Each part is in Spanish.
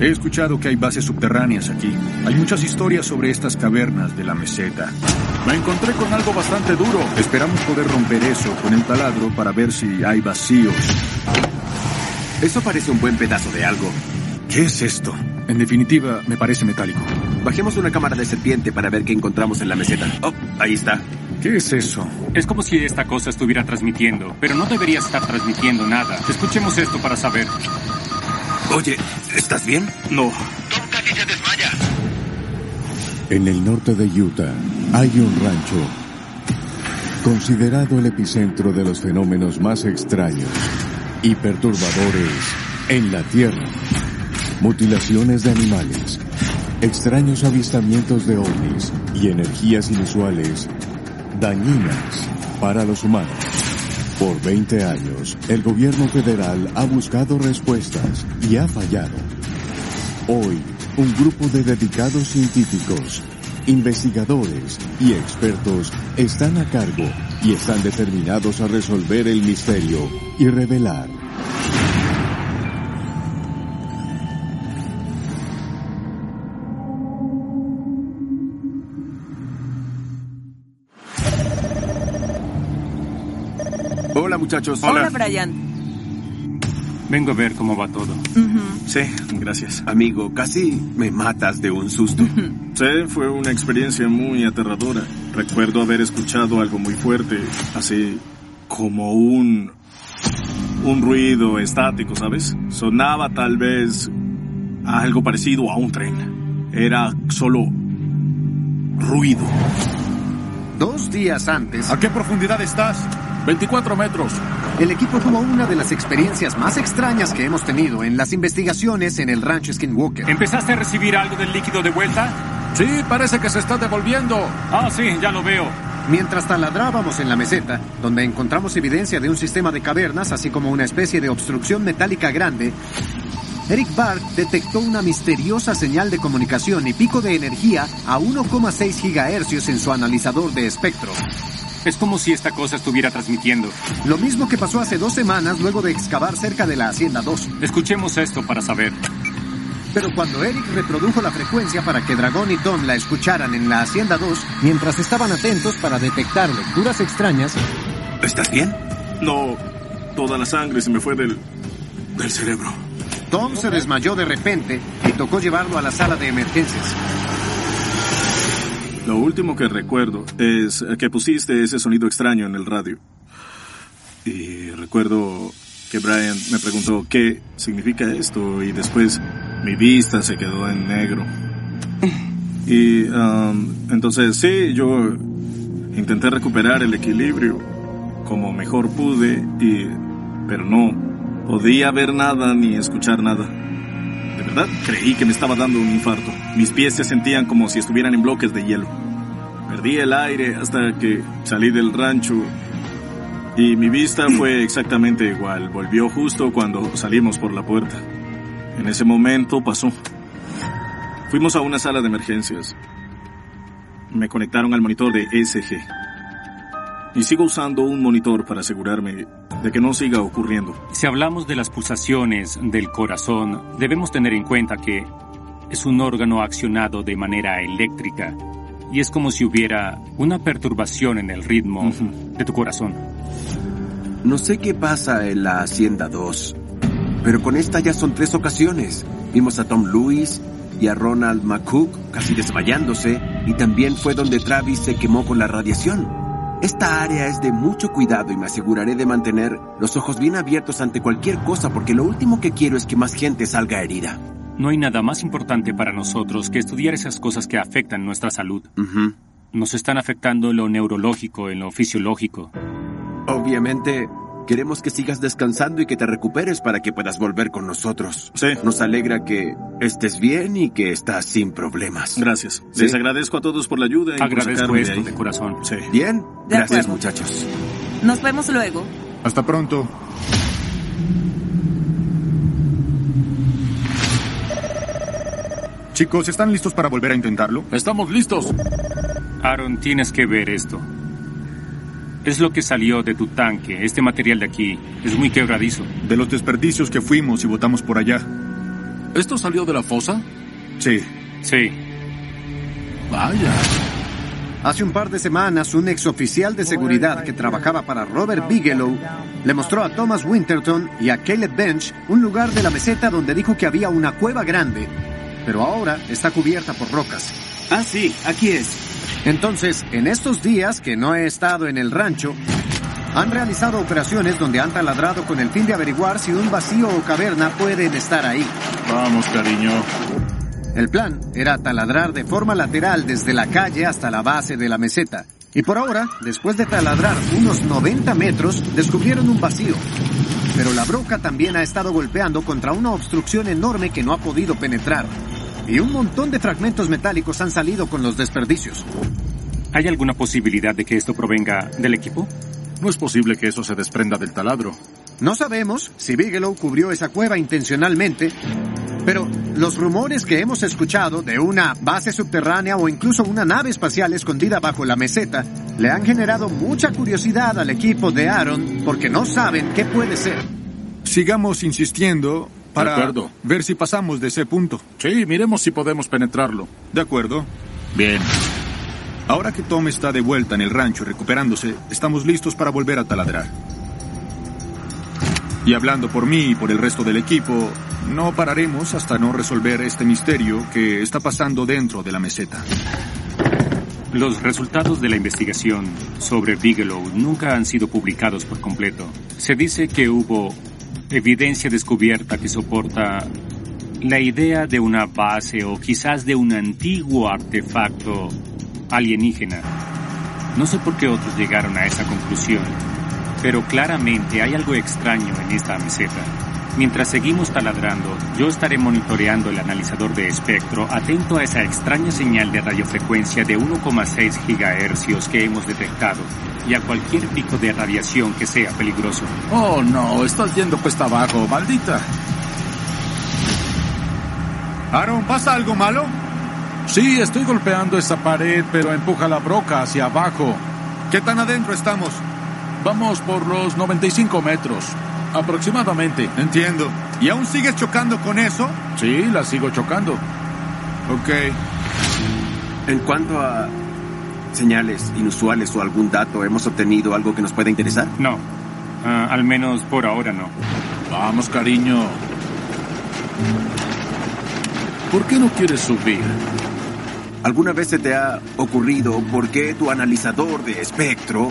He escuchado que hay bases subterráneas aquí. Hay muchas historias sobre estas cavernas de la meseta. Me encontré con algo bastante duro. Esperamos poder romper eso con el taladro para ver si hay vacíos. Eso parece un buen pedazo de algo. ¿Qué es esto? En definitiva, me parece metálico. Bajemos una cámara de serpiente para ver qué encontramos en la meseta. Oh, ahí está. ¿Qué es eso? Es como si esta cosa estuviera transmitiendo, pero no debería estar transmitiendo nada. Escuchemos esto para saber. Oye, ¿estás bien? No. Tom casi se desmaya. En el norte de Utah hay un rancho considerado el epicentro de los fenómenos más extraños y perturbadores en la Tierra. Mutilaciones de animales, extraños avistamientos de ovnis y energías inusuales dañinas para los humanos. Por 20 años, el gobierno federal ha buscado respuestas y ha fallado. Hoy, un grupo de dedicados científicos, investigadores y expertos están a cargo y están determinados a resolver el misterio y revelar Hola, muchachos. Hola, Brian. Vengo a ver cómo va todo. Sí, gracias. Amigo, casi me matas de un susto. Sí, fue una experiencia muy aterradora. Recuerdo haber escuchado algo muy fuerte, así como un... un ruido estático, ¿sabes? Sonaba tal vez algo parecido a un tren. Era solo ruido. Dos días antes, ¿A qué profundidad estás? 24 metros. el equipo tuvo una de las experiencias más extrañas que hemos tenido en las investigaciones en el rancho Skinwalker. ¿Empezaste a recibir algo del líquido de vuelta? Sí, parece que se está devolviendo. Ah, sí, ya lo veo. Mientras taladrábamos en la meseta, donde encontramos evidencia de un sistema de cavernas, así como una especie de obstrucción metálica grande, Eric Bart detectó una misteriosa señal de comunicación y pico de energía a 1,6 gigahercios en su analizador de espectro. Es como si esta cosa estuviera transmitiendo. Lo mismo que pasó hace dos semanas luego de excavar cerca de la Hacienda 2. Escuchemos esto para saber. Pero cuando Eric reprodujo la frecuencia para que Dragón y Tom la escucharan en la Hacienda 2, mientras estaban atentos para detectar lecturas extrañas, ¿Estás bien? No, toda la sangre se me fue del... del cerebro. Tom se desmayó de repente y tocó llevarlo a la sala de emergencias. Lo último que recuerdo es que pusiste ese sonido extraño en el radio. Y recuerdo que Brian me preguntó qué significa esto y después mi vista se quedó en negro. Y um, entonces sí, yo intenté recuperar el equilibrio como mejor pude, y, pero no podía ver nada ni escuchar nada. Verdad creí que me estaba dando un infarto. Mis pies se sentían como si estuvieran en bloques de hielo. Perdí el aire hasta que salí del rancho y mi vista fue exactamente igual. Volvió justo cuando salimos por la puerta. En ese momento pasó. Fuimos a una sala de emergencias. Me conectaron al monitor de ESG. Y sigo usando un monitor para asegurarme de que no siga ocurriendo. Si hablamos de las pulsaciones del corazón, debemos tener en cuenta que es un órgano accionado de manera eléctrica y es como si hubiera una perturbación en el ritmo de tu corazón. No sé qué pasa en la Hacienda 2, pero con esta ya son tres ocasiones. Vimos a Tom Lewis y a Ronald McCook casi desmayándose y también fue donde Travis se quemó con la radiación. Esta área es de mucho cuidado y me aseguraré de mantener los ojos bien abiertos ante cualquier cosa porque lo último que quiero es que más gente salga herida. No hay nada más importante para nosotros que estudiar esas cosas que afectan nuestra salud. Nos están afectando en lo neurológico, en lo fisiológico. Obviamente, queremos que sigas descansando y que te recuperes para que puedas volver con nosotros. Sí. Nos alegra que estés bien y que estás sin problemas. Gracias. Sí. Les agradezco a todos por la ayuda y por Agradezco de esto de corazón. Sí. ¿Bien? De Gracias, acuerdo. muchachos. Nos vemos luego. Hasta pronto. Chicos, ¿están listos para volver a intentarlo? Estamos listos. Aaron, tienes que ver esto. Es lo que salió de tu tanque. Este material de aquí es muy quebradizo. De los desperdicios que fuimos y botamos por allá. ¿Esto salió de la fosa? Sí. Sí. Vaya. Hace un par de semanas, un exoficial de seguridad que trabajaba para Robert Bigelow le mostró a Thomas Winterton y a Caleb Bench un lugar de la meseta donde dijo que había una cueva grande, pero ahora está cubierta por rocas. Ah, sí, aquí es. Entonces, en estos días que no he estado en el rancho, han realizado operaciones donde han taladrado con el fin de averiguar si un vacío o caverna pueden estar ahí. Vamos, cariño. El plan era taladrar de forma lateral desde la calle hasta la base de la meseta. Y por ahora, después de taladrar unos 90 metros, descubrieron un vacío. Pero la broca también ha estado golpeando contra una obstrucción enorme que no ha podido penetrar. Y un montón de fragmentos metálicos han salido con los desperdicios. ¿Hay alguna posibilidad de que esto provenga del equipo? No es posible que eso se desprenda del taladro. No sabemos si Bigelow cubrió esa cueva intencionalmente, pero los rumores que hemos escuchado de una base subterránea o incluso una nave espacial escondida bajo la meseta le han generado mucha curiosidad al equipo de Aaron porque no saben qué puede ser. Sigamos insistiendo para De acuerdo. ver si pasamos de ese punto. Sí, miremos si podemos penetrarlo. ¿De acuerdo? Bien. Ahora que Tom está de vuelta en el rancho recuperándose, estamos listos para volver a taladrar. Y hablando por mí y por el resto del equipo, no pararemos hasta no resolver este misterio que está pasando dentro de la meseta. Los resultados de la investigación sobre Bigelow nunca han sido publicados por completo. Se dice que hubo evidencia descubierta que soporta la idea de una base o quizás de un antiguo artefacto alienígena. No sé por qué otros llegaron a esa conclusión, pero claramente hay algo extraño en esta meseta. Mientras seguimos taladrando, yo estaré monitoreando el analizador de espectro, atento a esa extraña señal de radiofrecuencia de 1,6 gigahercios que hemos detectado y a cualquier pico de radiación que sea peligroso. Oh, no, estás yendo cuesta abajo, maldita. Aaron, ¿pasa algo malo? Sí, estoy golpeando esa pared, pero empuja la broca hacia abajo. ¿Qué tan adentro estamos? Vamos por los 95 metros, aproximadamente. Entiendo. ¿Y aún sigues chocando con eso? Sí, la sigo chocando. Ok. En cuanto a señales inusuales o algún dato, ¿hemos obtenido algo que nos pueda interesar? No, Ah, al menos por ahora no. Vamos, cariño. ¿Por qué no quieres subir? ¿Alguna vez se te ha ocurrido por qué tu analizador de espectro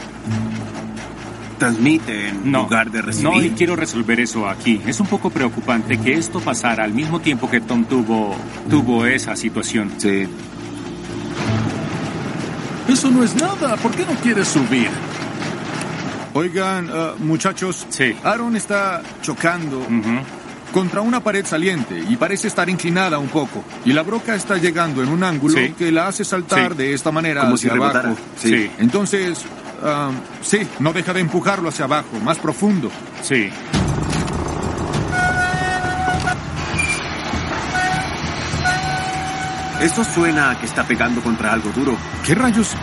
transmite en No, lugar de recibir? no y quiero resolver eso aquí. Es un poco preocupante que esto pasara al mismo tiempo que Tom tuvo, tuvo esa situación. Sí. Eso no es nada. ¿Por qué no quieres subir? Oigan, ah, muchachos. Sí. Aaron está chocando contra una pared saliente y parece estar inclinada un poco. Y la broca está llegando en un ángulo Sí. que la hace saltar Sí. de esta manera Como si hacia rebotara. abajo. Sí. Sí. Entonces, ah, sí, no deja de empujarlo hacia abajo, más profundo. Sí. Eso suena a que está pegando contra algo duro. ¿Qué rayos?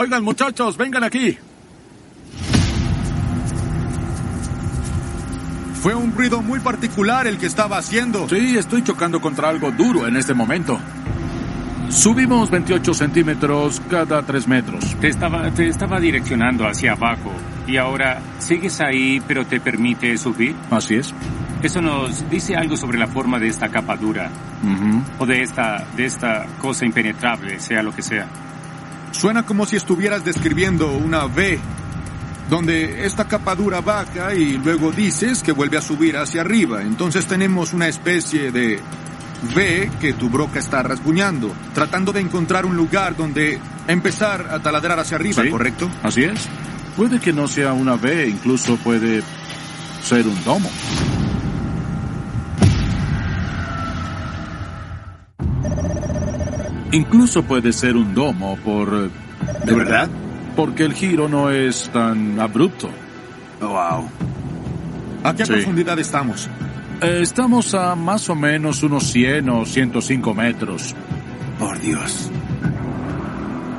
Oigan, muchachos, vengan aquí. Fue un ruido muy particular el que estaba haciendo. Sí, estoy chocando contra algo duro en este momento. Subimos 28 centímetros cada 3 metros. Te estaba, te estaba direccionando hacia abajo y ahora sigues ahí pero te permite subir. Así es. Eso nos dice algo sobre la forma de esta capa dura o de esta, de esta cosa impenetrable, sea lo que sea. Suena como si estuvieras describiendo una V, donde esta capa dura baja y luego dices que vuelve a subir hacia arriba. Entonces tenemos una especie de V que tu broca está rasguñando, tratando de encontrar un lugar donde empezar a taladrar hacia arriba, Sí. ¿correcto? Así es. Puede que no sea una V, incluso puede ser un domo. Incluso puede ser un domo por... ¿De verdad? Porque el giro no es tan abrupto. Wow. ¿A qué Sí. profundidad estamos? Eh, estamos a más o menos unos 100 o 105 metros. Por Dios.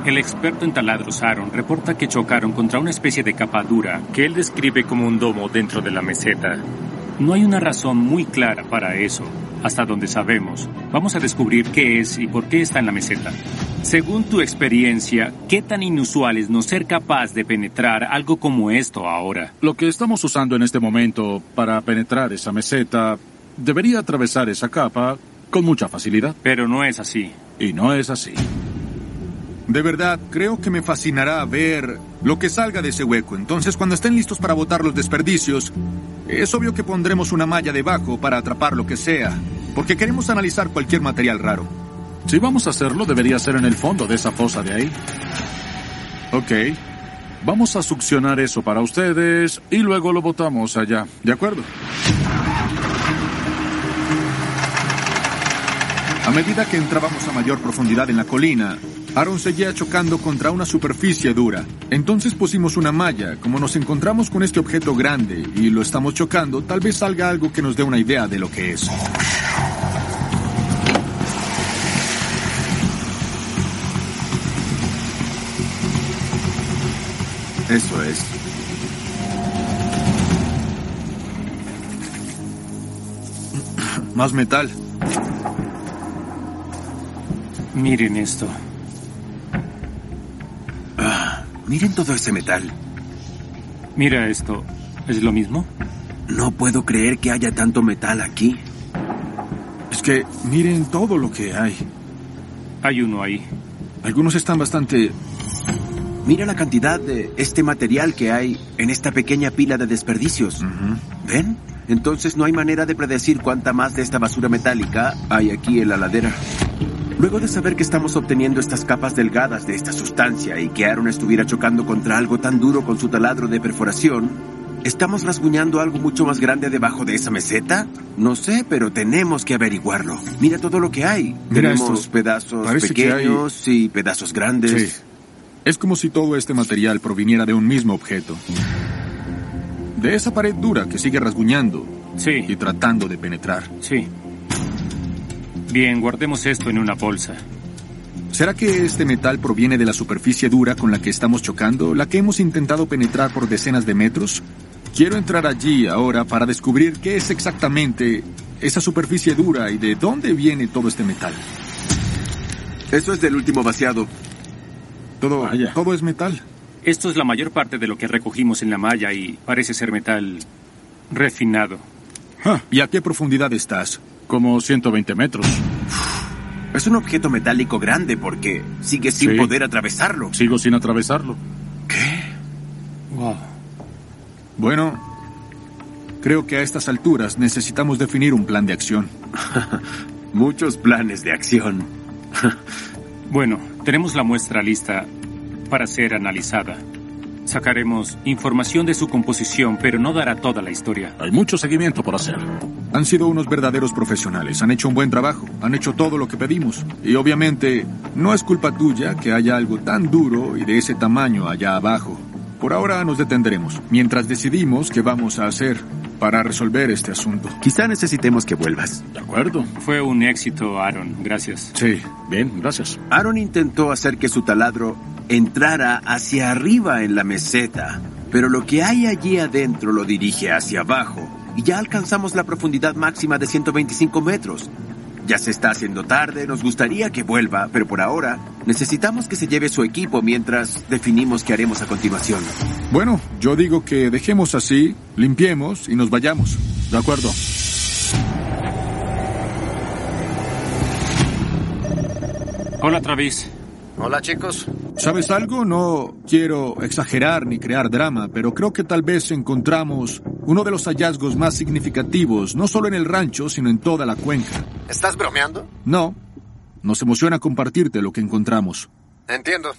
El experto en taladros Aaron reporta que chocaron contra una especie de capa dura que él describe como un domo dentro de la meseta. No hay una razón muy clara para eso, hasta donde sabemos. Vamos a descubrir qué es y por qué está en la meseta. Según tu experiencia, ¿qué tan inusual es no ser capaz de penetrar algo como esto ahora? Lo que estamos usando en este momento para penetrar esa meseta debería atravesar esa capa con mucha facilidad. Pero no es así. Y no es así. De verdad, creo que me fascinará ver lo que salga de ese hueco. Entonces, cuando estén listos para botar los desperdicios, es obvio que pondremos una malla debajo para atrapar lo que sea, porque queremos analizar cualquier material raro. Si vamos a hacerlo, debería ser en el fondo de esa fosa de ahí. Ok, Vamos a succionar eso para ustedes y luego lo botamos allá. de acuerdo. A medida que entrábamos a mayor profundidad en la colina, Aaron seguía chocando contra una superficie dura. Entonces pusimos una malla. Como nos encontramos con este objeto grande y lo estamos chocando, tal vez salga algo que nos dé una idea de lo que es. Eso es. Más metal. Miren esto. Miren todo ese metal. Mira esto. ¿Es lo mismo? No puedo creer que haya tanto metal aquí. Es que miren todo lo que hay. Hay uno ahí. Algunos están bastante... Mira la cantidad de este material que hay en esta pequeña pila de desperdicios. ¿Ven? Entonces no hay manera de predecir cuánta más de esta basura metálica hay aquí en la ladera. Luego de saber que estamos obteniendo estas capas delgadas de esta sustancia y que Aaron estuviera chocando contra algo tan duro con su taladro de perforación, ¿estamos rasguñando algo mucho más grande debajo de esa meseta? No sé, pero tenemos que averiguarlo. Mira todo lo que hay. Mira Tenemos pedazos Parece que hay- pequeños y pedazos grandes. Sí. Es como si todo este material proviniera de un mismo objeto. De esa pared dura que sigue rasguñando y Sí, tratando de penetrar. sí. Bien, guardemos esto en una bolsa. ¿Será que este metal proviene de la superficie dura con la que estamos chocando, la que hemos intentado penetrar por decenas de metros? Quiero entrar allí ahora para descubrir qué es exactamente esa superficie dura y de dónde viene todo este metal. Eso es del último vaciado. Todo, Vaya. todo es metal. Esto es la mayor parte de lo que recogimos en la malla y parece ser metal refinado. Ah, ¿Y a qué profundidad estás? Como 120 metros. Es un objeto metálico grande porque sigue sin Sí. poder atravesarlo. Sigo sin atravesarlo. Wow. Bueno, creo que a estas alturas necesitamos definir un plan de acción. Muchos planes de acción. Bueno, tenemos la muestra lista para ser analizada. Sacaremos información de su composición, pero no dará toda la historia. Hay mucho seguimiento por hacer. Han sido unos verdaderos profesionales, han hecho un buen trabajo, han hecho todo lo que pedimos. Y obviamente, no es culpa tuya que haya algo tan duro y de ese tamaño allá abajo. Por ahora nos detendremos, mientras decidimos qué vamos a hacer para resolver este asunto. Quizá necesitemos que vuelvas. De acuerdo. Fue un éxito, Aaron. Gracias. Sí, Bien, gracias. Aaron intentó hacer que su taladro entrara hacia arriba en la meseta, pero lo que hay allí adentro lo dirige hacia abajo y ya alcanzamos la profundidad máxima de 125 metros. Ya se está haciendo tarde, nos gustaría que vuelva, pero por ahora necesitamos que se lleve su equipo mientras definimos qué haremos a continuación. Bueno, yo digo que dejemos así, limpiemos y nos vayamos. De acuerdo. Hola, Travis. Hola chicos. ¿Sabes algo? No quiero exagerar ni crear drama, pero creo que tal vez encontramos uno de los hallazgos más significativos, no solo en el rancho, sino en toda la cuenca. ¿Estás bromeando? No, nos emociona compartirte lo que encontramos. Entiendo.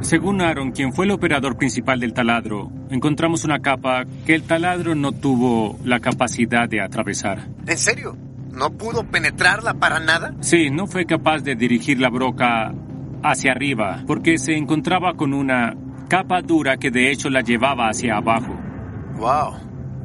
Según Aaron, quien fue el operador principal del taladro, encontramos una capa que el taladro no tuvo la capacidad de atravesar. ¿En serio? ¿No pudo penetrarla para nada? Sí, no fue capaz de dirigir la broca hacia arriba, porque se encontraba con una capa dura que de hecho la llevaba hacia abajo. Wow.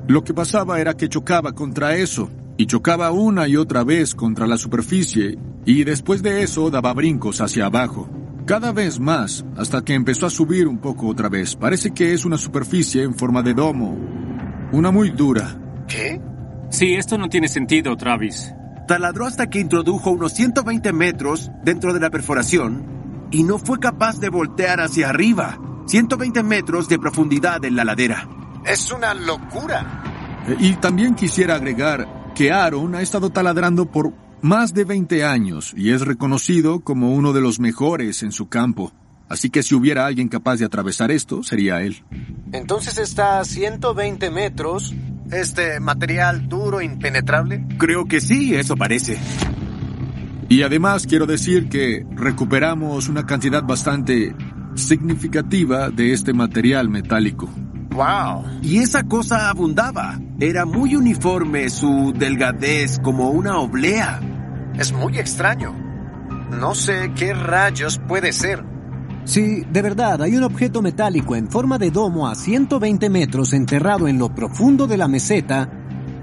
Lo que pasaba era que chocaba contra eso, y chocaba una y otra vez contra la superficie, y después de eso daba brincos hacia abajo. Cada vez más, hasta que empezó a subir un poco otra vez. Parece que es una superficie en forma de domo. Una muy dura. ¿Qué? Sí, esto no tiene sentido, Travis. Taladró hasta que introdujo unos 120 metros dentro de la perforación y no fue capaz de voltear hacia arriba. 120 metros de profundidad en la ladera. Es una locura. Eh, Y también quisiera agregar que Aaron ha estado taladrando por más de 20 años y es reconocido como uno de los mejores en su campo. Así que si hubiera alguien capaz de atravesar esto, sería él. Entonces está a 120 metros. Este material duro, impenetrable. Creo que sí, eso parece. Y además quiero decir que recuperamos una cantidad bastante significativa de este material metálico. ¡Wow! Y esa cosa abundaba. Era muy uniforme su delgadez como una oblea. Es muy extraño. No sé qué rayos puede ser. Sí, de verdad, hay un objeto metálico en forma de domo a 120 metros enterrado en lo profundo de la meseta.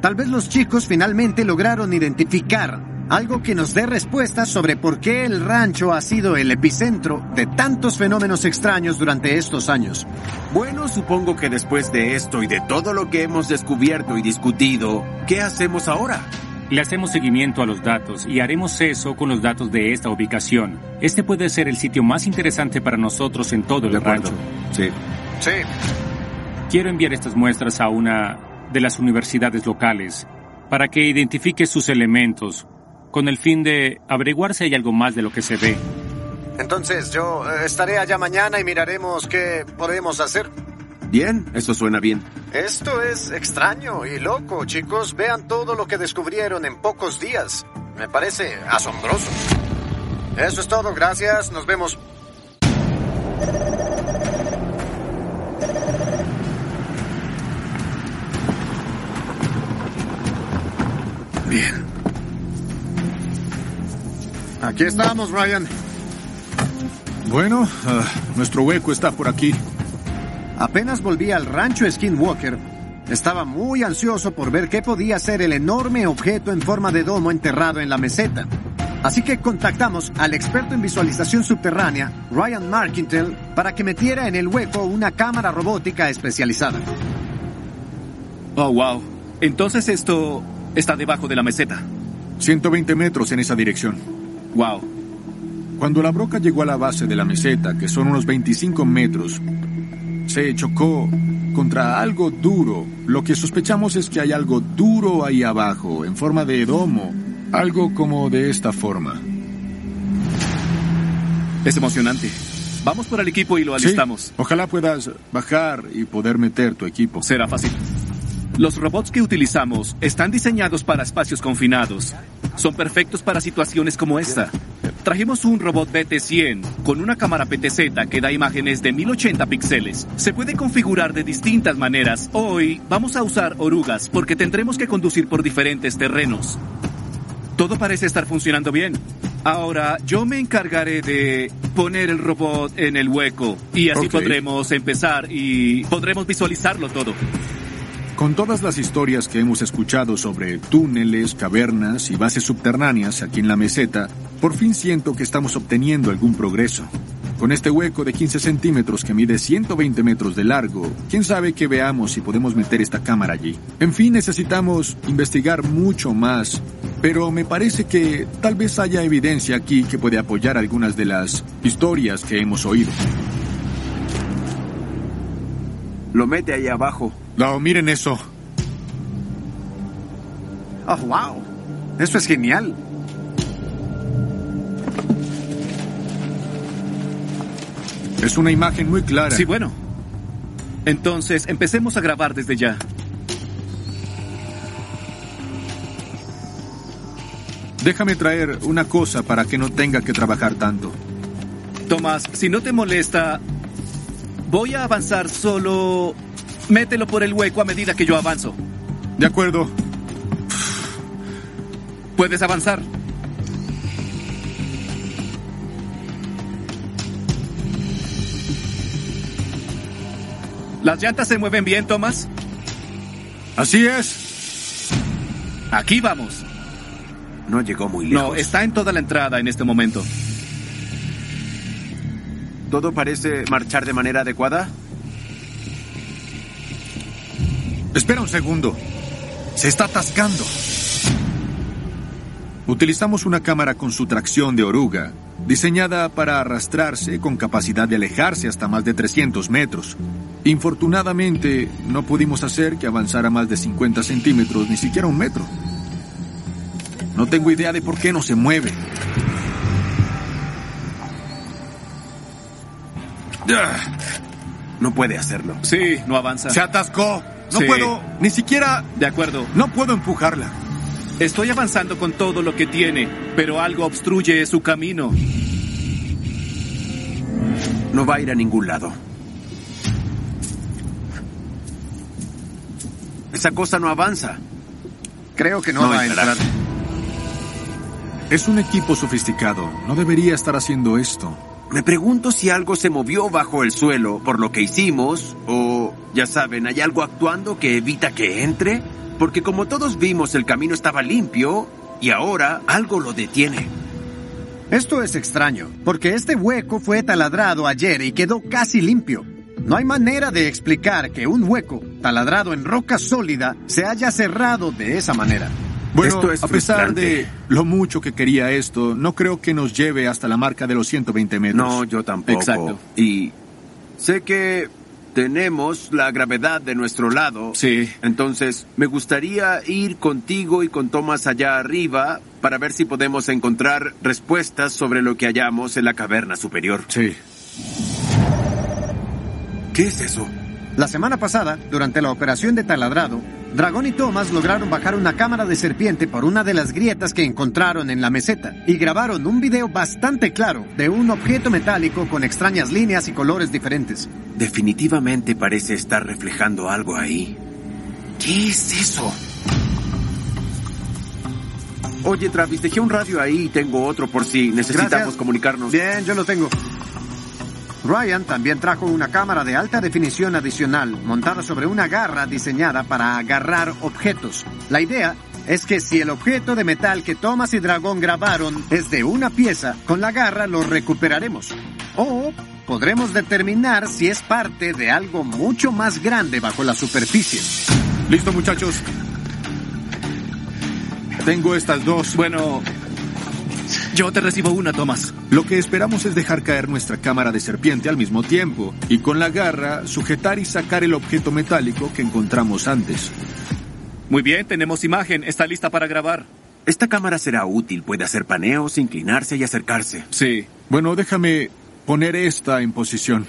Tal vez los chicos finalmente lograron identificar algo que nos dé respuestas sobre por qué el rancho ha sido el epicentro de tantos fenómenos extraños durante estos años. Bueno, supongo que después de esto y de todo lo que hemos descubierto y discutido, ¿qué hacemos ahora? Le hacemos seguimiento a los datos y haremos eso con los datos de esta ubicación. Este puede ser el sitio más interesante para nosotros en todo el rancho. Sí. Sí. Quiero enviar estas muestras a una de las universidades locales para que identifique sus elementos con el fin de averiguar si hay algo más de lo que se ve. Entonces yo eh, estaré allá mañana y miraremos qué podemos hacer. Bien, eso suena bien. Esto es extraño y loco, chicos. Vean todo lo que descubrieron en pocos días. Me parece asombroso. Eso es todo, gracias. Nos vemos. Aquí estamos, Ryan. Bueno, ah, nuestro hueco está por aquí. Apenas volví al rancho Skinwalker, estaba muy ansioso por ver qué podía ser el enorme objeto en forma de domo enterrado en la meseta. Así que contactamos al experto en visualización subterránea, Ryan Markintel, para que metiera en el hueco una cámara robótica especializada. Oh, wow. Entonces esto está debajo de la meseta. 120 metros en esa dirección. Wow. Cuando la broca llegó a la base de la meseta, que son unos 25 metros, se chocó contra algo duro. Lo que sospechamos es que hay algo duro ahí abajo, en forma de domo. Algo como de esta forma. Es emocionante. Vamos por el equipo y lo Sí, alistamos. Ojalá puedas bajar y poder meter tu equipo. Será fácil. Los robots que utilizamos están diseñados para espacios confinados. Son perfectos para situaciones como esta. Trajimos un robot BT-100 con una cámara PTZ que da imágenes de 1080 píxeles. Se puede configurar de distintas maneras. Hoy vamos a usar orugas porque tendremos que conducir por diferentes terrenos. Todo parece estar funcionando bien. Ahora yo me encargaré de poner el robot en el hueco y así podremos empezar y podremos visualizarlo todo. Con todas las historias que hemos escuchado sobre túneles, cavernas y bases subterráneas aquí en la meseta, por fin siento que estamos obteniendo algún progreso. Con este hueco de 15 centímetros que mide 120 metros de largo, quién sabe que veamos si podemos meter esta cámara allí. En fin, necesitamos investigar mucho más, pero me parece que tal vez haya evidencia aquí que puede apoyar algunas de las historias que hemos oído. Lo mete ahí abajo. No, miren eso. ¡Oh, wow! Esto es genial. Es una imagen muy clara. Sí, bueno. Entonces, empecemos a grabar desde ya. Déjame traer una cosa para que no tenga que trabajar tanto. Tomás, si no te molesta, voy a avanzar solo... Mételo por el hueco a medida que yo avanzo. De acuerdo. Puedes avanzar. ¿Las llantas se mueven bien, Tomás? Así es. Aquí vamos. No llegó muy lejos. No, está en toda la entrada en este momento. ¿Todo parece marchar de manera adecuada? Espera un segundo. Se está atascando. Utilizamos una cámara con su tracción de oruga, diseñada para arrastrarse con capacidad de alejarse hasta más de 300 metros. Infortunadamente, no pudimos hacer que avanzara más de 50 centímetros, ni siquiera un metro. No tengo idea de por qué no se mueve. No puede hacerlo. Sí, no avanza. Se atascó. No Sí. puedo, ni siquiera, De acuerdo. no puedo empujarla. Estoy avanzando con todo lo que tiene, pero algo obstruye su camino. No va a ir a ningún lado. Esa cosa no avanza. Creo que no, No va a entrar. Es un equipo sofisticado. No debería estar haciendo esto. Me pregunto si algo se movió bajo el suelo por lo que hicimos, o, ya saben, hay algo actuando que evita que entre, porque como todos vimos el camino estaba limpio y ahora algo lo detiene. Esto es extraño, porque este hueco fue taladrado ayer y quedó casi limpio. No hay manera de explicar que un hueco taladrado en roca sólida se haya cerrado de esa manera. Bueno, Esto es a pesar de lo mucho que quería esto, no creo que nos lleve hasta la marca de los 120 metros. No, yo tampoco. Exacto. Y sé que tenemos la gravedad de nuestro lado. Sí. Entonces, me gustaría ir contigo y con Thomas allá arriba para ver si podemos encontrar respuestas sobre lo que hallamos en la caverna superior. Sí. ¿Qué es eso? La semana pasada, durante la operación de taladrado, Dragón y Thomas lograron bajar una cámara de serpiente por una de las grietas que encontraron en la meseta y grabaron un video bastante claro de un objeto metálico con extrañas líneas y colores diferentes. Definitivamente parece estar reflejando algo ahí. ¿Qué es eso? Oye, Travis, dejé un radio ahí y tengo otro por si necesitamos Gracias. comunicarnos. Bien, yo lo tengo. Ryan también trajo una cámara de alta definición adicional montada sobre una garra diseñada para agarrar objetos. La idea es que si el objeto de metal que Thomas y Dragón grabaron es de una pieza, con la garra lo recuperaremos. O podremos determinar si es parte de algo mucho más grande bajo la superficie. Listo, muchachos. Tengo estas dos. Bueno, yo te recibo una, Thomas. Lo que esperamos es dejar caer nuestra cámara de serpiente al mismo tiempo y con la garra sujetar y sacar el objeto metálico que encontramos antes. Muy bien, tenemos imagen. Está lista para grabar. Esta cámara será útil. Puede hacer paneos, inclinarse y acercarse. Sí. Bueno, déjame poner esta en posición.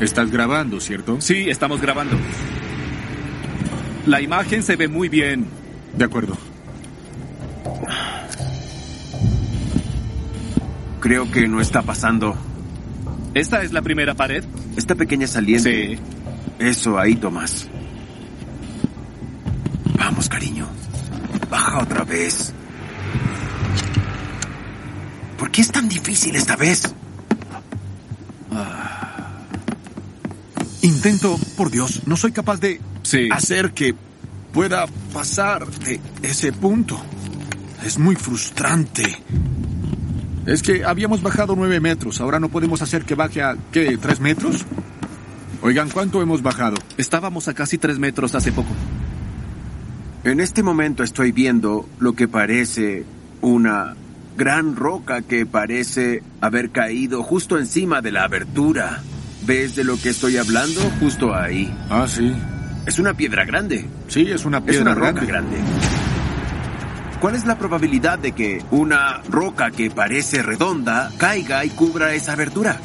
Estás grabando, ¿cierto? Sí, estamos grabando. La imagen se ve muy bien. De acuerdo. Creo que no está pasando. ¿Esta es la primera pared? Esta pequeña saliente. Sí. Eso ahí, Tomás. Vamos, cariño. Baja otra vez. ¿Por qué es tan difícil esta vez? Intento, por Dios, no soy capaz de Sí. hacer que pueda pasar de ese punto. Es muy frustrante. Es que habíamos bajado nueve metros, ahora no podemos hacer que baje a, ¿qué? ¿Tres metros? Oigan, ¿cuánto hemos bajado? Estábamos a casi tres metros hace poco. En este momento estoy viendo lo que parece una gran roca que parece haber caído justo encima de la abertura. ¿Ves de lo que estoy hablando? Justo ahí. Ah, sí. Es una piedra grande. Sí, es una Es piedra una roca grande. ¿Cuál es la probabilidad de que una roca que parece redonda caiga y cubra esa abertura?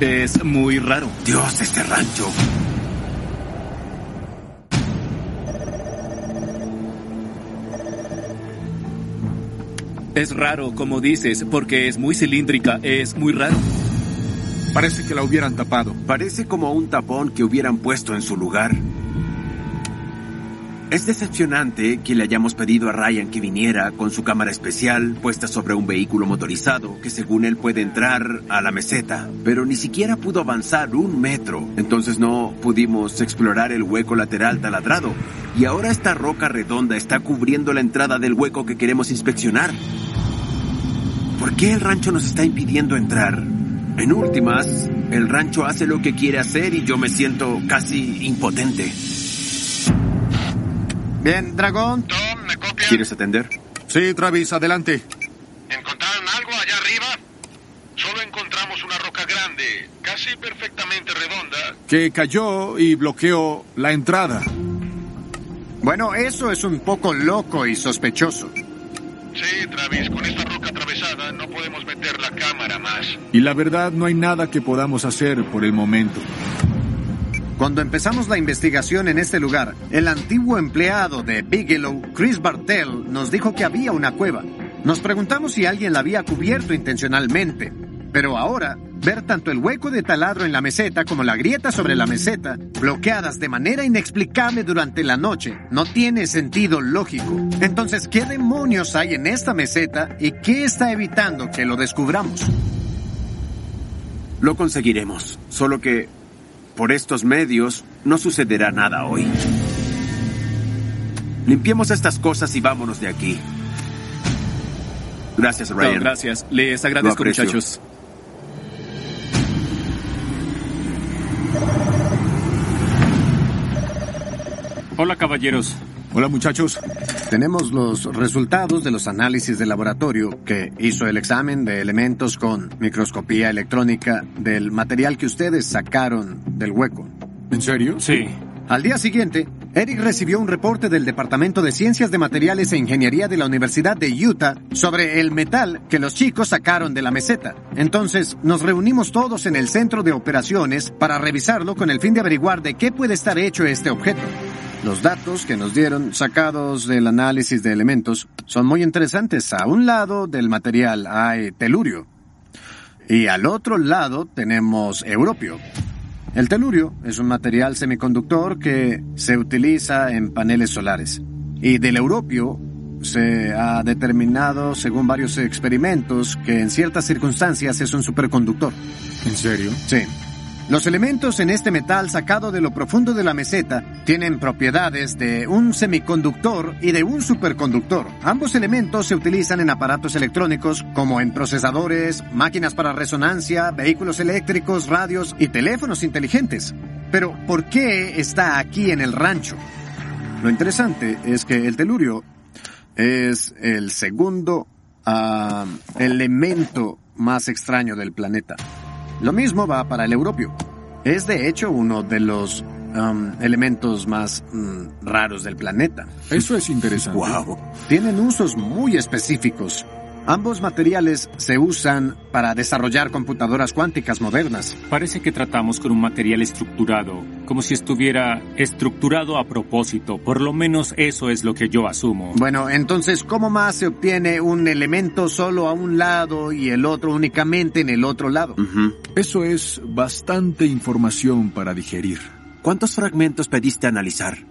Es muy raro. Dios, este rancho. Es raro, como dices, porque es muy cilíndrica. Es muy raro. Parece que la hubieran tapado. Parece como un tapón que hubieran puesto en su lugar. Es decepcionante que le hayamos pedido a Ryan que viniera con su cámara especial puesta sobre un vehículo motorizado que según él puede entrar a la meseta, pero ni siquiera pudo avanzar un metro. Entonces no pudimos explorar el hueco lateral taladrado. Y ahora esta roca redonda está cubriendo la entrada del hueco que queremos inspeccionar. ¿Por qué el rancho nos está impidiendo entrar? En últimas, el rancho hace lo que quiere hacer y yo me siento casi impotente. Bien, Dragón. Tom, ¿me copias? ¿Quieres atender? Sí, Travis, adelante. ¿Encontraron algo allá arriba? Solo encontramos una roca grande, casi perfectamente redonda. Que cayó y bloqueó la entrada. Bueno, eso es un poco loco y sospechoso. Sí, Travis, con esta roca atravesada no podemos meter la cámara más. Y la verdad no hay nada que podamos hacer por el momento. Cuando empezamos la investigación en este lugar, el antiguo empleado de Bigelow, Chris Bartell, nos dijo que había una cueva. Nos preguntamos si alguien la había cubierto intencionalmente. Pero ahora, ver tanto el hueco de taladro en la meseta como la grieta sobre la meseta, bloqueadas de manera inexplicable durante la noche, no tiene sentido lógico. Entonces, ¿qué demonios hay en esta meseta y qué está evitando que lo descubramos? Lo conseguiremos, solo que por estos medios no sucederá nada hoy. Limpiemos estas cosas y vámonos de aquí. Gracias, No, Ryan. gracias. Les agradezco, muchachos. Hola, caballeros. Hola, muchachos. Tenemos los resultados de los análisis de laboratorio que hizo el examen de elementos con microscopía electrónica del material que ustedes sacaron del hueco. ¿En serio? Sí. Al día siguiente, Eric recibió un reporte del Departamento de Ciencias de Materiales e Ingeniería de la Universidad de Utah sobre el metal que los chicos sacaron de la meseta. Entonces, nos reunimos todos en el centro de operaciones para revisarlo con el fin de averiguar de qué puede estar hecho este objeto. Los datos que nos dieron, sacados del análisis de elementos, son muy interesantes. A un lado del material hay telurio y al otro lado tenemos europio. El telurio es un material semiconductor que se utiliza en paneles solares. Y del europio se ha determinado, según varios experimentos, que en ciertas circunstancias es un superconductor. ¿En serio? Sí. Los elementos en este metal sacado de lo profundo de la meseta tienen propiedades de un semiconductor y de un superconductor. Ambos elementos se utilizan en aparatos electrónicos como en procesadores, máquinas para resonancia, vehículos eléctricos, radios y teléfonos inteligentes. Pero, ¿por qué está aquí en el rancho? Lo interesante es que el telurio es el segundo ah, elemento más extraño del planeta. Lo mismo va para el europio. Es de hecho uno de los um, elementos más mm, raros del planeta. Eso es interesante. Wow. Tienen usos muy específicos. Ambos materiales se usan para desarrollar computadoras cuánticas modernas. Parece que tratamos con un material estructurado, como si estuviera estructurado a propósito. Por lo menos eso es lo que yo asumo. Bueno, entonces, ¿cómo más se obtiene un elemento solo a un lado y el otro únicamente en el otro lado? Eso es bastante información para digerir. ¿Cuántos fragmentos pediste analizar?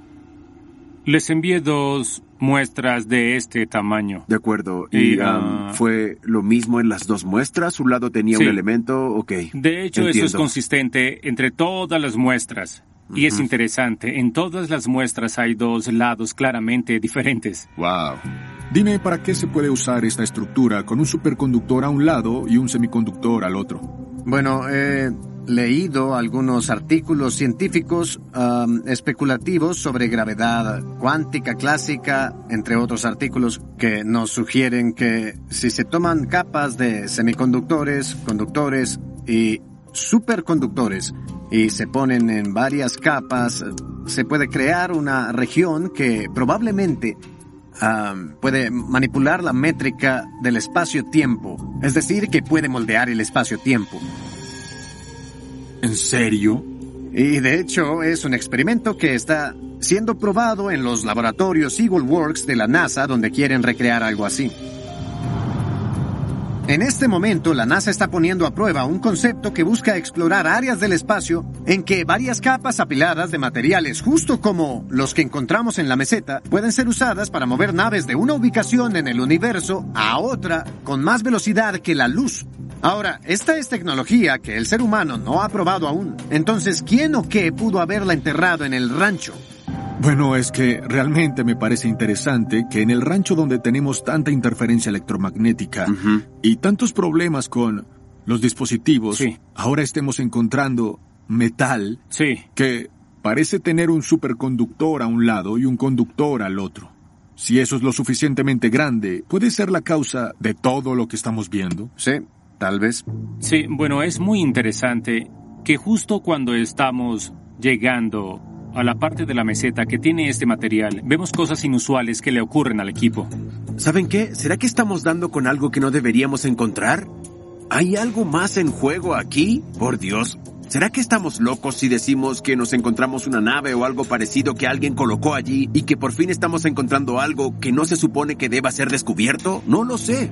Les envié dos muestras de este tamaño. De acuerdo. ¿Y Y, um, ah, fue lo mismo en las dos muestras? ¿Un lado tenía Sí. un elemento? Ok. De hecho, eso es consistente entre todas las muestras. Y es interesante, en todas las muestras hay dos lados claramente diferentes. Wow. Dime para qué se puede usar esta estructura con un superconductor a un lado y un semiconductor al otro. Bueno, he leído algunos artículos científicos um, especulativos sobre gravedad cuántica clásica, entre otros artículos que nos sugieren que si se toman capas de semiconductores, conductores y superconductores y se ponen en varias capas, se puede crear una región que probablemente um, puede manipular la métrica del espacio-tiempo, es decir, que puede moldear el espacio-tiempo. ¿En serio? Y de hecho es un experimento que está siendo probado en los laboratorios Eagle Works de la NASA donde quieren recrear algo así. En este momento, la NASA está poniendo a prueba un concepto que busca explorar áreas del espacio en que varias capas apiladas de materiales, justo como los que encontramos en la meseta, pueden ser usadas para mover naves de una ubicación en el universo a otra con más velocidad que la luz. Ahora, esta es tecnología que el ser humano no ha probado aún. Entonces, ¿quién o qué pudo haberla enterrado en el rancho? Bueno, es que realmente me parece interesante que en el rancho donde tenemos tanta interferencia electromagnética y tantos problemas con los dispositivos, ahora estemos encontrando metal que parece tener un superconductor a un lado y un conductor al otro. Si eso es lo suficientemente grande, puede ser la causa de todo lo que estamos viendo. Sí, tal vez. Sí, bueno, es muy interesante que justo cuando estamos llegando a la parte de la meseta que tiene este material, vemos cosas inusuales que le ocurren al equipo. ¿Saben qué? ¿Será que estamos dando con algo que no deberíamos encontrar? ¿Hay algo más en juego aquí? Por Dios. ¿Será que estamos locos si decimos que nos encontramos una nave o algo parecido que alguien colocó allí y que por fin estamos encontrando algo que no se supone que deba ser descubierto? No lo sé.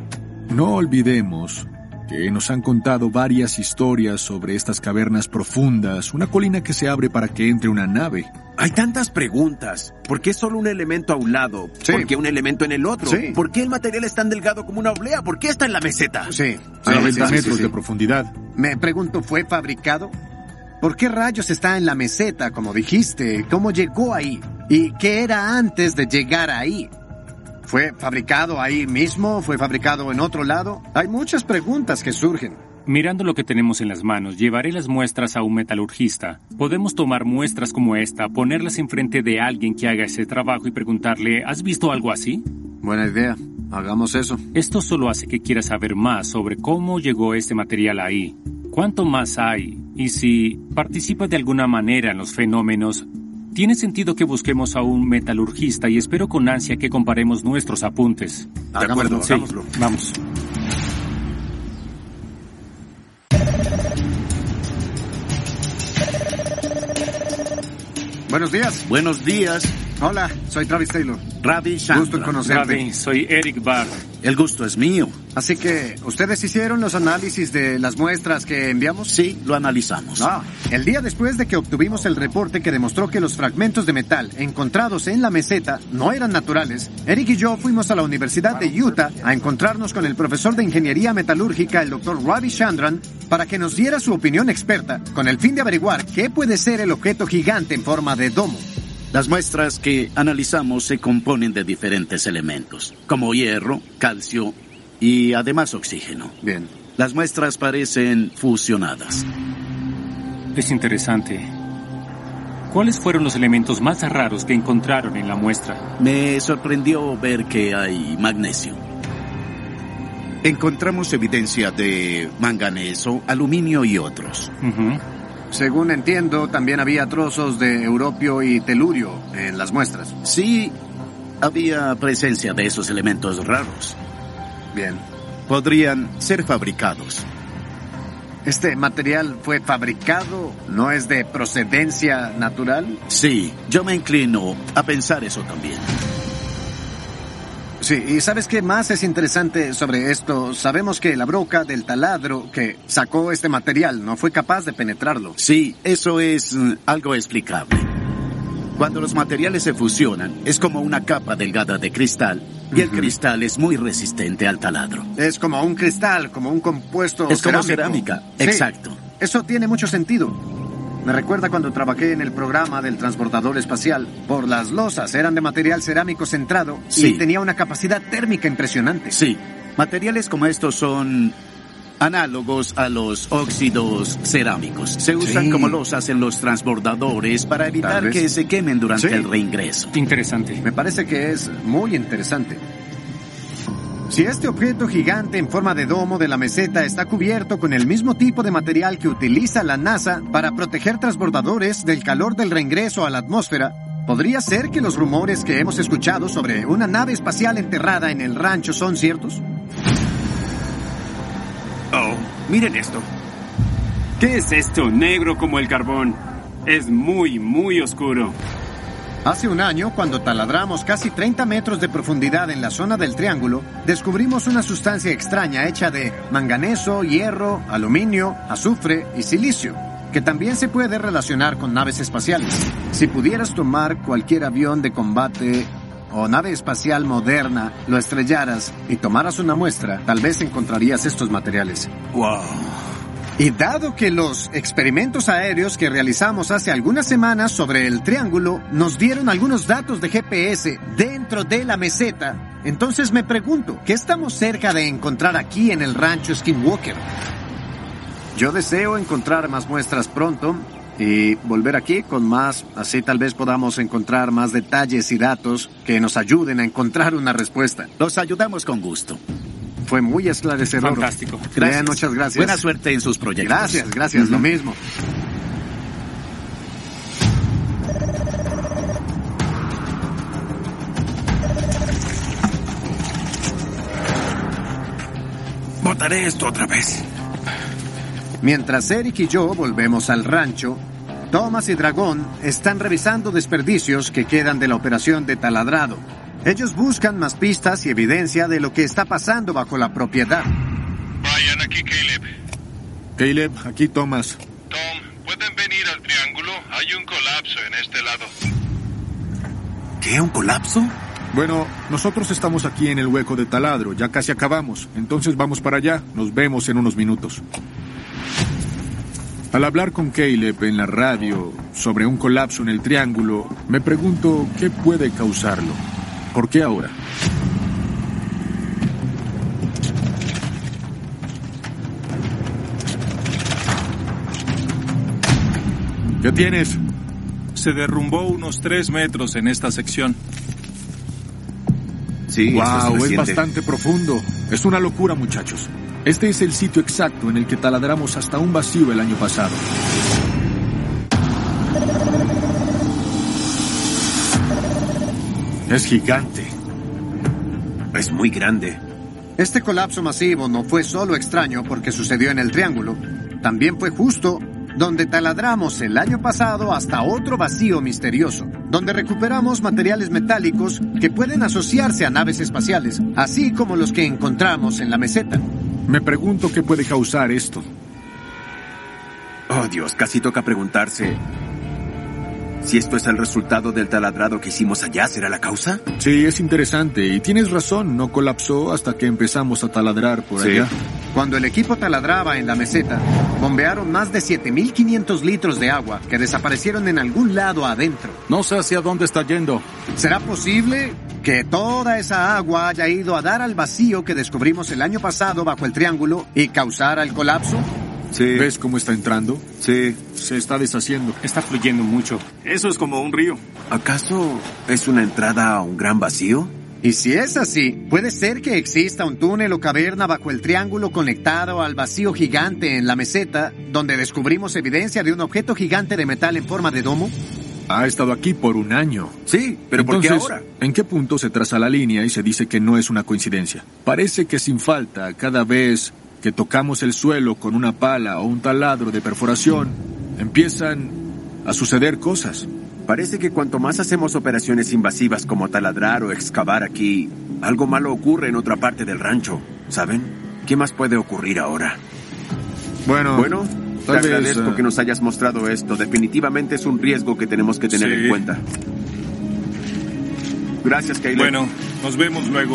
No olvidemos que nos han contado varias historias sobre estas cavernas profundas, una colina que se abre para que entre una nave. Hay tantas preguntas. ¿Por qué solo un elemento a un lado? ¿Por qué un elemento en el otro? ¿Por qué el material es tan delgado como una oblea? ¿Por qué está en la meseta? Sí. A 90 metros de profundidad. Me pregunto, ¿fue fabricado? ¿Por qué rayos está en la meseta, como dijiste? ¿Cómo llegó ahí? ¿Y qué era antes de llegar ahí? ¿Fue fabricado ahí mismo? ¿Fue fabricado en otro lado? Hay muchas preguntas que surgen. Mirando lo que tenemos en las manos, llevaré las muestras a un metalurgista. Podemos tomar muestras como esta, ponerlas enfrente de alguien que haga ese trabajo y preguntarle, ¿has visto algo así? Buena idea. Hagamos eso. Esto solo hace que quiera saber más sobre cómo llegó este material ahí. ¿Cuánto más hay? Y si participa de alguna manera en los fenómenos, tiene sentido que busquemos a un metalurgista y espero con ansia que comparemos nuestros apuntes. De acuerdo, sí, hagámoslo. Vamos. Buenos días. Buenos días. Hola, soy Travis Taylor. Ravi Chandra. Gusto en conocerte. Ravi, soy Eric Barr. El gusto es mío. Así que, ¿ustedes hicieron los análisis de las muestras que enviamos? Sí, lo analizamos. Ah, el día después de que obtuvimos el reporte que demostró que los fragmentos de metal encontrados en la meseta no eran naturales, Eric y yo fuimos a la Universidad de Utah a encontrarnos con el profesor de Ingeniería Metalúrgica, el Dr. Ravi Chandran, para que nos diera su opinión experta, con el fin de averiguar qué puede ser el objeto gigante en forma de domo. Las muestras que analizamos se componen de diferentes elementos, como hierro, calcio y además oxígeno. Bien. Las muestras parecen fusionadas. Es interesante. ¿Cuáles fueron los elementos más raros que encontraron en la muestra? Me sorprendió ver que hay magnesio. Encontramos evidencia de manganeso, aluminio y otros. Según entiendo, también había trozos de europio y telurio en las muestras. Sí, había presencia de esos elementos raros. Bien. Podrían ser fabricados. ¿Este material fue fabricado? ¿No es de procedencia natural? Sí, yo me inclino a pensar eso también. Sí, y ¿sabes qué más es interesante sobre esto? Sabemos que la broca del taladro que sacó este material no fue capaz de penetrarlo. Sí, eso es mm, algo explicable. Cuando los materiales se fusionan, es como una capa delgada de cristal, y el cristal es muy resistente al taladro. Es como un cristal, como un compuesto Es como cerámica, Sí, exacto. Eso tiene mucho sentido. Me recuerda cuando trabajé en el programa del transportador espacial. Por las losas eran de material cerámico centrado Sí. y tenía una capacidad térmica impresionante. Sí, materiales como estos son análogos a los óxidos cerámicos. Se usan Sí. como losas en los transbordadores para evitar que se quemen durante Sí. el reingreso. Interesante. Me parece que es muy interesante. Si este objeto gigante en forma de domo de la meseta está cubierto con el mismo tipo de material que utiliza la NASA para proteger transbordadores del calor del reingreso a la atmósfera, ¿podría ser que los rumores que hemos escuchado sobre una nave espacial enterrada en el rancho son ciertos? Miren esto. ¿Qué es esto? Negro como el carbón. Es muy, muy oscuro. Hace un año, cuando taladramos casi 30 metros de profundidad en la zona del triángulo, descubrimos una sustancia extraña hecha de manganeso, hierro, aluminio, azufre y silicio, que también se puede relacionar con naves espaciales. Si pudieras tomar cualquier avión de combate o nave espacial moderna, lo estrellaras y tomaras una muestra, tal vez encontrarías estos materiales. ¡Wow! Y dado que los experimentos aéreos que realizamos hace algunas semanas sobre el triángulo nos dieron algunos datos de GPS dentro de la meseta, entonces me pregunto, ¿qué estamos cerca de encontrar aquí en el rancho Skinwalker? Yo deseo encontrar más muestras pronto y volver aquí con más, así tal vez podamos encontrar más detalles y datos que nos ayuden a encontrar una respuesta. Los ayudamos con gusto. Fue muy esclarecedor. Fantástico. Bien, muchas gracias. Buena suerte en sus proyectos. Gracias, gracias, lo mismo. Botaré esto otra vez. Mientras Eric y yo volvemos al rancho, Thomas y Dragón están revisando desperdicios que quedan de la operación de taladrado. Ellos buscan más pistas y evidencia de lo que está pasando bajo la propiedad. Vayan aquí, Caleb. Caleb, aquí Thomas. Tom, pueden venir al triángulo. Hay un colapso en este lado. ¿Qué? ¿Un colapso? Bueno, nosotros estamos aquí en el hueco de taladro, ya casi acabamos, entonces vamos para allá, nos vemos en unos minutos. Al hablar con Caleb en la radio sobre un colapso en el triángulo, me pregunto qué puede causarlo. ¿Por qué ahora? ¿Qué tienes? Se derrumbó unos tres metros en esta sección. Sí, wow, es, reciente. bastante profundo. Es una locura, muchachos. Este es el sitio exacto en el que taladramos hasta un vacío el año pasado. Es gigante. Es muy grande. Este colapso masivo no fue solo extraño porque sucedió en el triángulo, también fue justo donde taladramos el año pasado hasta otro vacío misterioso, donde recuperamos materiales metálicos que pueden asociarse a naves espaciales, así como los que encontramos en la meseta. Me pregunto qué puede causar esto. Oh, Dios, casi toca preguntarse. Si esto es el resultado del taladrado que hicimos allá, ¿será la causa? Sí, es interesante y tienes razón, no colapsó hasta que empezamos a taladrar por Sí. allá. Cuando el equipo taladraba en la meseta, bombearon más de 7.500 litros de agua que desaparecieron en algún lado adentro. No sé hacia dónde está yendo. ¿Será posible que toda esa agua haya ido a dar al vacío que descubrimos el año pasado bajo el triángulo y causara el colapso? Sí. ¿Ves cómo está entrando? Sí. Se está deshaciendo. Está fluyendo mucho. Eso es como un río. ¿Acaso es una entrada a un gran vacío? Y si es así, puede ser que exista un túnel o caverna bajo el triángulo conectado al vacío gigante en la meseta, donde descubrimos evidencia de un objeto gigante de metal en forma de domo. Ha estado aquí por un año. Sí, pero ¿por qué Entonces, ahora? ¿en qué punto se traza la línea y se dice que no es una coincidencia? Parece que sin falta, cada vez que tocamos el suelo con una pala o un taladro de perforación, empiezan a suceder cosas. Parece que cuanto más hacemos operaciones invasivas como taladrar o excavar aquí, algo malo ocurre en otra parte del rancho. ¿Saben? ¿Qué más puede ocurrir ahora? Bueno, Bueno, te vez, agradezco eh, que nos hayas mostrado esto. Definitivamente es un riesgo que tenemos que tener Sí. en cuenta. Gracias, Caleb. Bueno, nos vemos luego.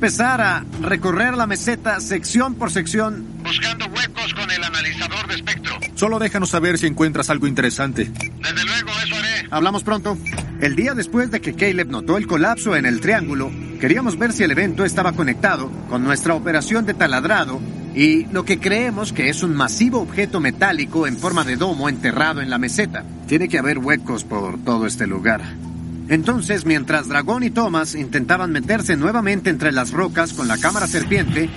Empezar a recorrer la meseta sección por sección. Buscando huecos con el analizador de espectro. Solo déjanos saber si encuentras algo interesante. Desde luego, eso haré. Hablamos pronto. El día después de que Caleb notó el colapso en el triángulo, queríamos ver si el evento estaba conectado con nuestra operación de taladrado y lo que creemos que es un masivo objeto metálico en forma de domo enterrado en la meseta. Tiene que haber huecos por todo este lugar. Entonces, mientras Dragón y Thomas intentaban meterse nuevamente entre las rocas con la cámara serpiente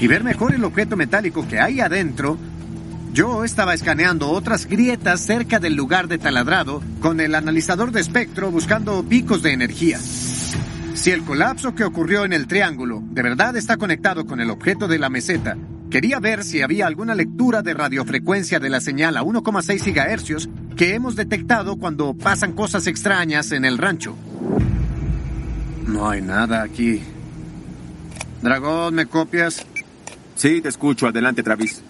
y ver mejor el objeto metálico que hay adentro, yo estaba escaneando otras grietas cerca del lugar de taladrado con el analizador de espectro buscando picos de energía. Si el colapso que ocurrió en el triángulo de verdad está conectado con el objeto de la meseta, quería ver si había alguna lectura de radiofrecuencia de la señal a 1,6 GHz que hemos detectado cuando pasan cosas extrañas en el rancho. No hay nada aquí. Dragón, ¿me copias? Sí, te escucho. Adelante, Travis.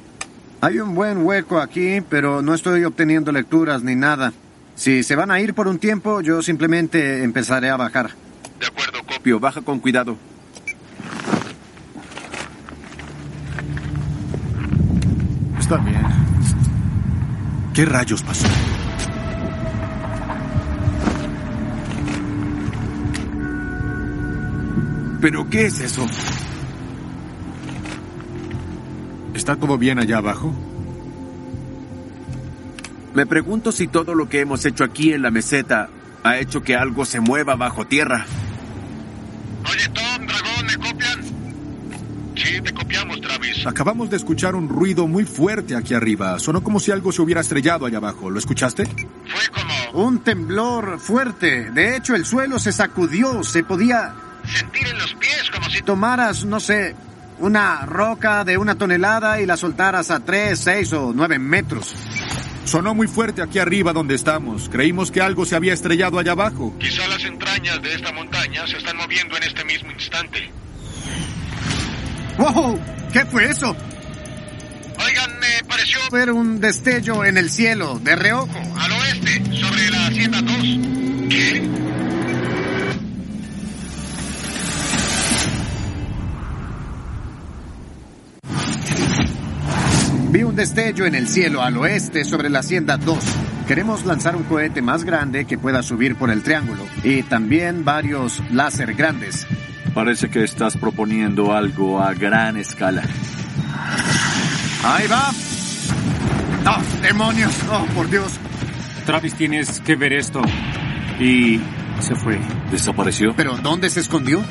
Hay un buen hueco aquí, pero no estoy obteniendo lecturas ni nada. Si se van a ir por un tiempo, yo simplemente empezaré a bajar. De acuerdo, copio. Baja con cuidado. Está bien. ¿Qué rayos pasó? ¿Pero qué es eso? ¿Está todo bien allá abajo? Me pregunto si todo lo que hemos hecho aquí en la meseta ha hecho que algo se mueva bajo tierra. Oye, Tom, Dragón, ¿me copian? Sí, te copiamos, Travis. Acabamos de escuchar un ruido muy fuerte aquí arriba. Sonó como si algo se hubiera estrellado allá abajo. ¿Lo escuchaste? Fue como... Un temblor fuerte. De hecho, el suelo se sacudió. Se podía... Sentir en los pies como si... Tomaras, no sé, una roca de una tonelada y la soltaras a tres, seis o nueve metros. Sonó muy fuerte aquí arriba donde estamos. Creímos que algo se había estrellado allá abajo. Quizá las entrañas de esta montaña se están moviendo en este mismo instante. ¡Wow! ¿Qué fue eso? Oigan, me pareció ver un destello en el cielo, de reojo. Al oeste, sobre la Hacienda 2. ¿Qué? Vi un destello en el cielo al oeste sobre la Hacienda 2. Queremos lanzar un cohete más grande que pueda subir por el triángulo y también varios láser grandes. Parece que estás proponiendo algo a gran escala. Ahí va. ¡Oh, demonios! ¡Oh, por Dios! Travis, tienes que ver esto. Y se fue. ¿Desapareció? ¿Pero dónde se escondió?